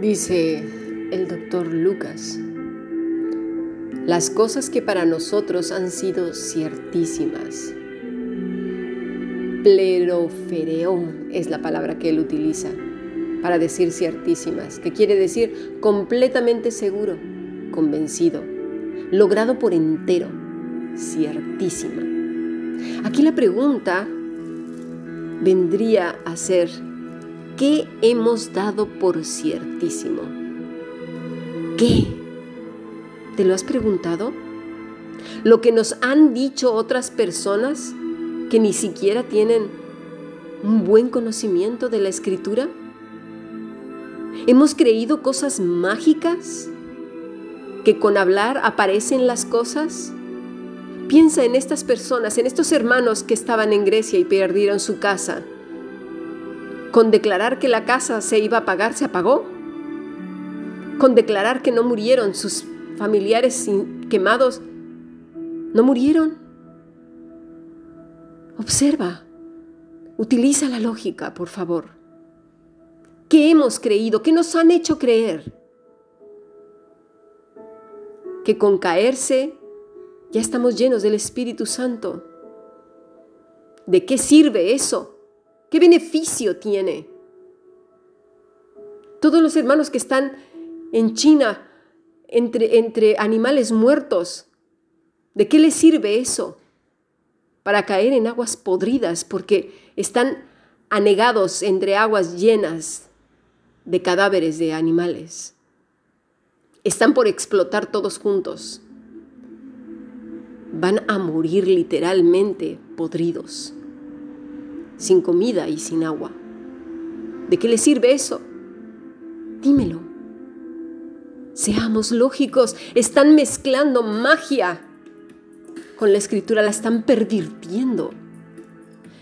Dice el doctor Lucas, las cosas que para nosotros han sido ciertísimas. Plerofereo es la palabra que él utiliza para decir ciertísimas, que quiere decir completamente seguro, convencido, logrado por entero, ciertísima. Aquí la pregunta vendría a ser, ¿qué hemos dado por ciertísimo? ¿Qué? ¿Te lo has preguntado? ¿Lo que nos han dicho otras personas que ni siquiera tienen un buen conocimiento de la escritura? ¿Hemos creído cosas mágicas? ¿Que con hablar aparecen las cosas? Piensa en estas personas, en estos hermanos que estaban en Grecia y perdieron su casa. Con declarar que la casa se iba a pagar, se apagó. Con declarar que no murieron sus familiares quemados, no murieron. Observa, utiliza la lógica, por favor. ¿Qué hemos creído? ¿Qué nos han hecho creer? Que con caerse ya estamos llenos del Espíritu Santo. ¿De qué sirve eso? ¿Qué beneficio tiene? Todos los hermanos que están en China entre, entre animales muertos, ¿de qué les sirve eso? Para caer en aguas podridas porque están anegados entre aguas llenas de cadáveres de animales. Están por explotar todos juntos. Van a morir literalmente podridos, sin comida y sin agua. ¿De qué les sirve eso? Dímelo. Seamos lógicos, están mezclando magia con la escritura, la están pervirtiendo.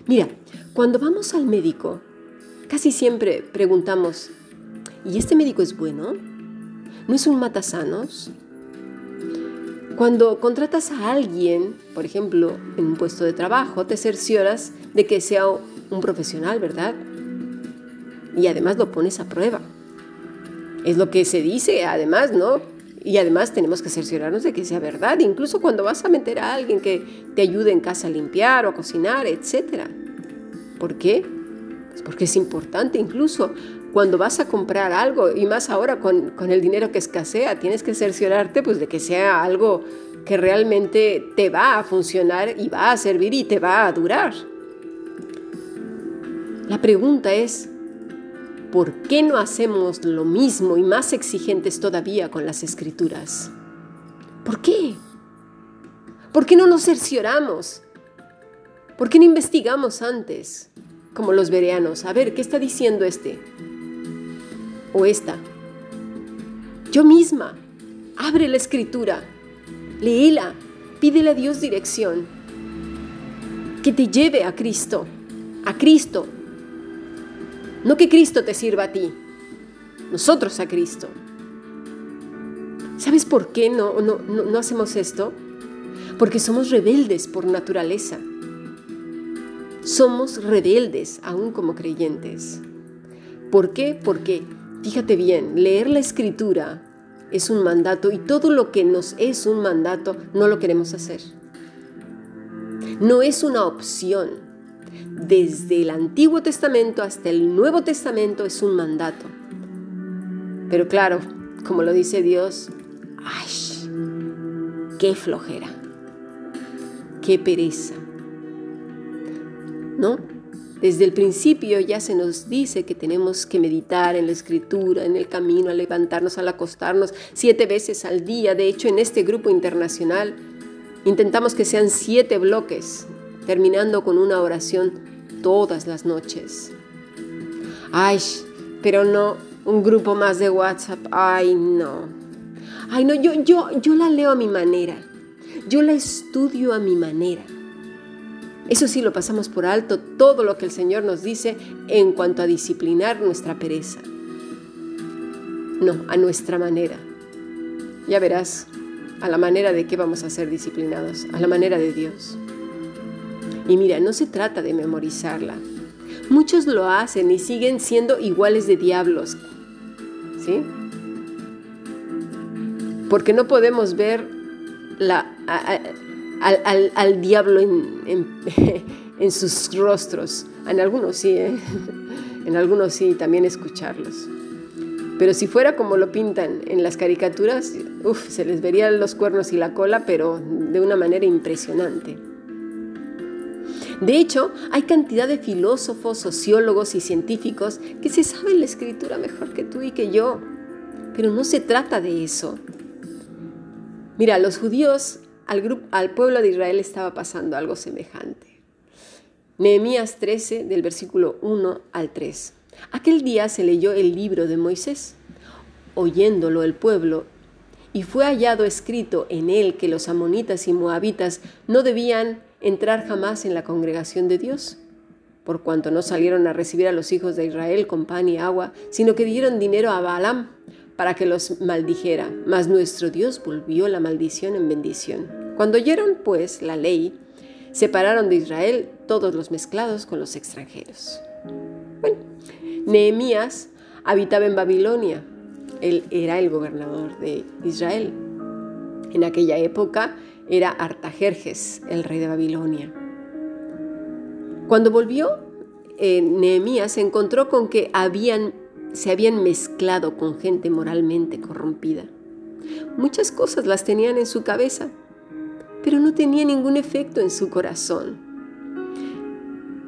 Mira, cuando vamos al médico, casi siempre preguntamos, ¿y este médico es bueno? ¿No es un matasanos? Cuando contratas a alguien, por ejemplo, en un puesto de trabajo, te cercioras de que sea un profesional, ¿verdad? Y además lo pones a prueba. Es lo que se dice, además, ¿no? Y además tenemos que cerciorarnos de que sea verdad, incluso cuando vas a meter a alguien que te ayude en casa a limpiar o a cocinar, etc. ¿Por qué? Pues porque es importante, incluso cuando vas a comprar algo, y más ahora con, con, el dinero que escasea, tienes que cerciorarte pues, de que sea algo que realmente te va a funcionar y va a servir y te va a durar. La pregunta es, ¿por qué no hacemos lo mismo y más exigentes todavía con las escrituras? ¿Por qué? ¿Por qué no nos cercioramos? ¿Por qué no investigamos antes, como los vereanos? A ver, ¿qué está diciendo este? O esta. Yo misma. Abre la escritura. Léela. Pídele a Dios dirección. Que te lleve a Cristo. A Cristo, no que Cristo te sirva a ti, nosotros a Cristo. ¿Sabes por qué no, no, no, hacemos esto? Porque somos rebeldes por naturaleza. Somos rebeldes aún como creyentes. ¿Por qué? Porque, fíjate bien, leer la escritura es un mandato y todo lo que nos es un mandato no lo queremos hacer. No es una opción desde el Antiguo Testamento hasta el Nuevo Testamento es un mandato. Pero claro, como lo dice Dios, ¡ay! ¡Qué flojera! ¡Qué pereza! ¿No? Desde el principio ya se nos dice que tenemos que meditar en la escritura, en el camino, a levantarnos, al acostarnos siete veces al día. De hecho, en este grupo internacional intentamos que sean siete bloques, terminando con una oración todas las noches. Ay, pero no, un grupo más de WhatsApp. Ay, no. Ay, no, yo, yo, yo la leo a mi manera. Yo la estudio a mi manera. Eso sí lo pasamos por alto, todo lo que el Señor nos dice en cuanto a disciplinar nuestra pereza. No, a nuestra manera. Ya verás, a la manera de qué vamos a ser disciplinados, a la manera de Dios. Y mira, no se trata de memorizarla. Muchos lo hacen y siguen siendo iguales de diablos. ¿Sí? Porque no podemos ver la, al, diablo en, sus rostros. En algunos sí, ¿eh? en algunos sí, también escucharlos. Pero si fuera como lo pintan en las caricaturas, se les verían los cuernos y la cola, pero de una manera impresionante. De hecho, hay cantidad de filósofos, sociólogos y científicos que se saben la escritura mejor que tú y que yo. Pero no se trata de eso. Mira, los judíos, al, pueblo de Israel estaba pasando algo semejante. Nehemías 13, del versículo 1 al 3. Aquel día se leyó el libro de Moisés, oyéndolo el pueblo, y fue hallado escrito en él que los amonitas y moabitas no debían entrar jamás en la congregación de Dios, por cuanto no salieron a recibir a los hijos de Israel con pan y agua, sino que dieron dinero a Balaam para que los maldijera, mas nuestro Dios volvió la maldición en bendición. Cuando oyeron, pues, la ley, separaron de Israel todos los mezclados con los extranjeros. Bueno, Nehemías habitaba en Babilonia. Él era el gobernador de Israel. En aquella época era Artajerjes, el rey de Babilonia. Cuando volvió, eh, Nehemías se encontró con que se habían mezclado con gente moralmente corrompida. Muchas cosas las tenían en su cabeza, pero no tenía ningún efecto en su corazón.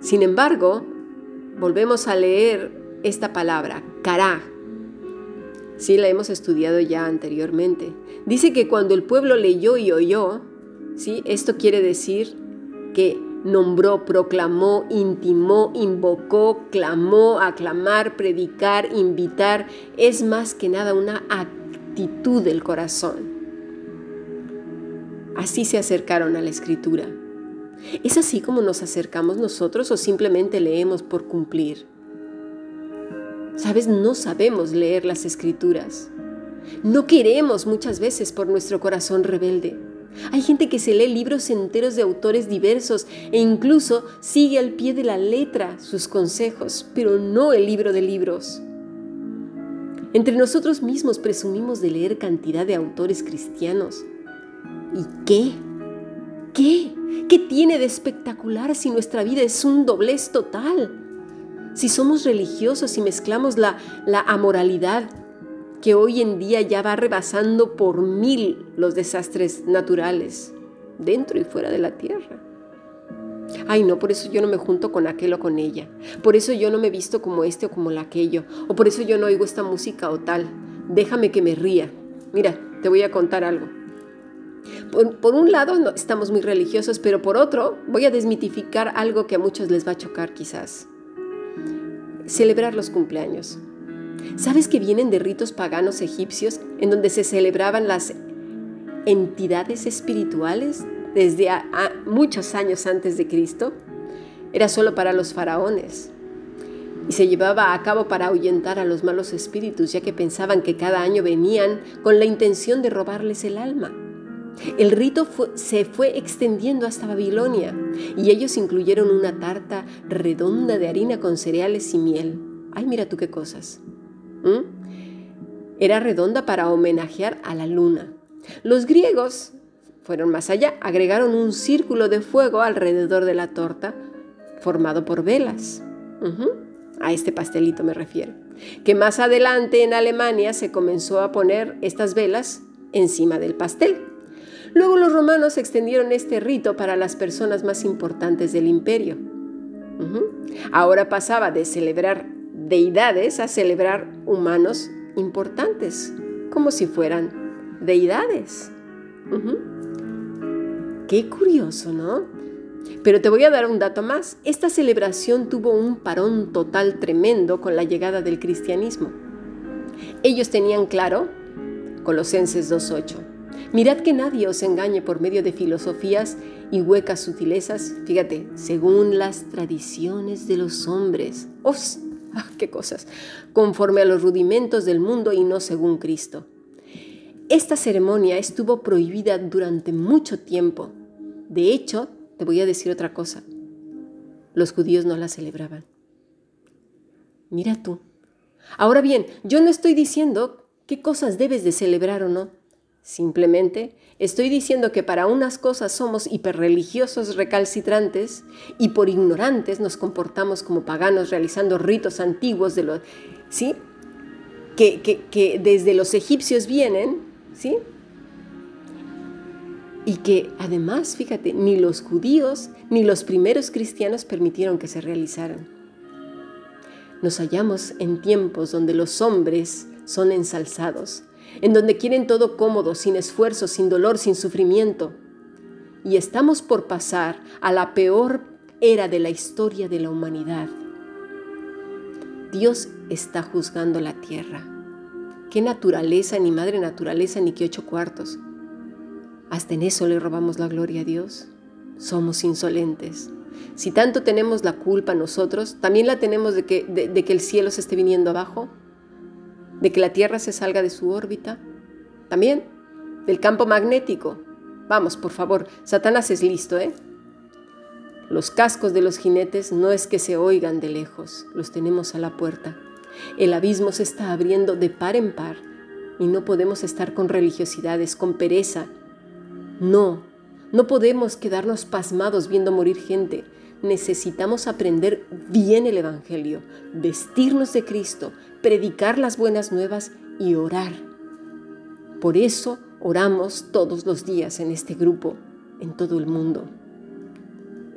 Sin embargo, volvemos a leer esta palabra, cará. Sí, la hemos estudiado ya anteriormente. Dice que cuando el pueblo leyó y oyó, ¿sí? esto quiere decir que nombró, proclamó, intimó, invocó, clamó, aclamar, predicar, invitar, es más que nada una actitud del corazón. Así se acercaron a la escritura. ¿Es así como nos acercamos nosotros o simplemente leemos por cumplir? Sabes, no sabemos leer las escrituras. No queremos muchas veces por nuestro corazón rebelde. Hay gente que se lee libros enteros de autores diversos e incluso sigue al pie de la letra sus consejos, pero no el libro de libros. Entre nosotros mismos presumimos de leer cantidad de autores cristianos. ¿Y qué? ¿Qué? ¿Qué tiene de espectacular si nuestra vida es un doblez total? si somos religiosos y mezclamos la, la amoralidad que hoy en día ya va rebasando por mil los desastres naturales, dentro y fuera de la tierra. Ay, no, por eso yo no me junto con aquel o con ella. Por eso yo no me visto como este o como aquello. O por eso yo no oigo esta música o tal. Déjame que me ría. Mira, te voy a contar algo. Por, un lado, no, estamos muy religiosos, pero por otro, voy a desmitificar algo que a muchos les va a chocar quizás celebrar los cumpleaños. ¿Sabes que vienen de ritos paganos egipcios en donde se celebraban las entidades espirituales desde muchos años antes de Cristo? Era solo para los faraones y se llevaba a cabo para ahuyentar a los malos espíritus, ya que pensaban que cada año venían con la intención de robarles el alma. El rito se fue extendiendo hasta Babilonia y ellos incluyeron una tarta redonda de harina con cereales y miel. Ay, mira tú qué cosas. Era redonda para homenajear a la luna. Los griegos fueron más allá, agregaron un círculo de fuego alrededor de la torta formado por velas. A este pastelito me refiero. Que más adelante en Alemania se comenzó a poner estas velas encima del pastel. Luego los romanos extendieron este rito para las personas más importantes del imperio. Ahora pasaba de celebrar deidades a celebrar humanos importantes, como si fueran deidades. Qué curioso, ¿no? Pero te voy a dar un dato más. Esta celebración tuvo un parón total tremendo con la llegada del cristianismo. Ellos tenían claro, Colosenses 2.8, Mirad que nadie os engañe por medio de filosofías y huecas sutilezas, fíjate, según las tradiciones de los hombres. ¡Os! ¡Ah, qué cosas! Conforme a los rudimentos del mundo y no según Cristo. Esta ceremonia estuvo prohibida durante mucho tiempo. De hecho, te voy a decir otra cosa. los judíos no la celebraban. Mira tú. Ahora bien, yo no estoy diciendo qué cosas debes de celebrar o no. Simplemente estoy diciendo que para unas cosas somos hiperreligiosos recalcitrantes y por ignorantes nos comportamos como paganos realizando ritos antiguos de los, ¿sí? Que, que desde los egipcios vienen, ¿sí? Y que además, fíjate, ni los judíos ni los primeros cristianos permitieron que se realizaran. Nos hallamos en tiempos donde los hombres son ensalzados, en donde quieren todo cómodo, sin esfuerzo, sin dolor, sin sufrimiento. Y estamos por pasar a la peor era de la historia de la humanidad. Dios está juzgando la tierra. ¿Qué naturaleza, ni madre naturaleza, ni qué ocho cuartos? Hasta en eso le robamos la gloria a Dios. Somos insolentes. Si tanto tenemos la culpa nosotros, también la tenemos de que, de, que el cielo se esté viniendo abajo, de que la Tierra se salga de su órbita, también del campo magnético. Vamos, por favor, Satanás es listo, ¿eh? Los cascos de los jinetes no es que se oigan de lejos, los tenemos a la puerta. El abismo se está abriendo de par en par y no podemos estar con religiosidades, con pereza, no, no podemos quedarnos pasmados viendo morir gente. Necesitamos aprender bien el Evangelio, vestirnos de Cristo, predicar las buenas nuevas y orar. Por eso oramos todos los días en este grupo, en todo el mundo.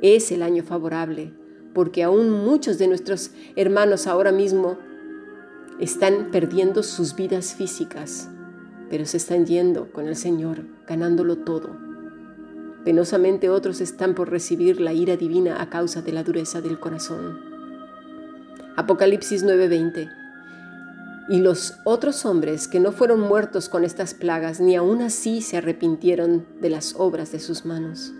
Es el año favorable, porque aún muchos de nuestros hermanos ahora mismo están perdiendo sus vidas físicas pero se están yendo con el Señor, ganándolo todo. Penosamente otros están por recibir la ira divina a causa de la dureza del corazón. Apocalipsis 9:20. Y los otros hombres que no fueron muertos con estas plagas, ni aun así se arrepintieron de las obras de sus manos,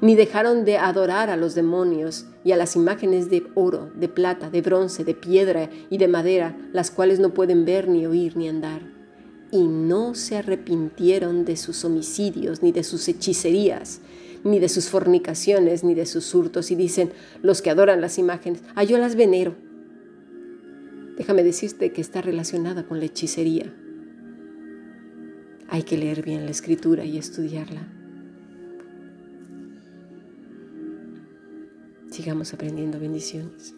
ni dejaron de adorar a los demonios y a las imágenes de oro, de plata, de bronce, de piedra y de madera, las cuales no pueden ver, ni oír, ni andar y no se arrepintieron de sus homicidios, ni de sus hechicerías, ni de sus fornicaciones, ni de sus hurtos, y dicen los que adoran las imágenes, ah, yo las venero. Déjame decirte que está relacionada con la hechicería. Hay que leer bien la escritura y estudiarla. Sigamos aprendiendo bendiciones.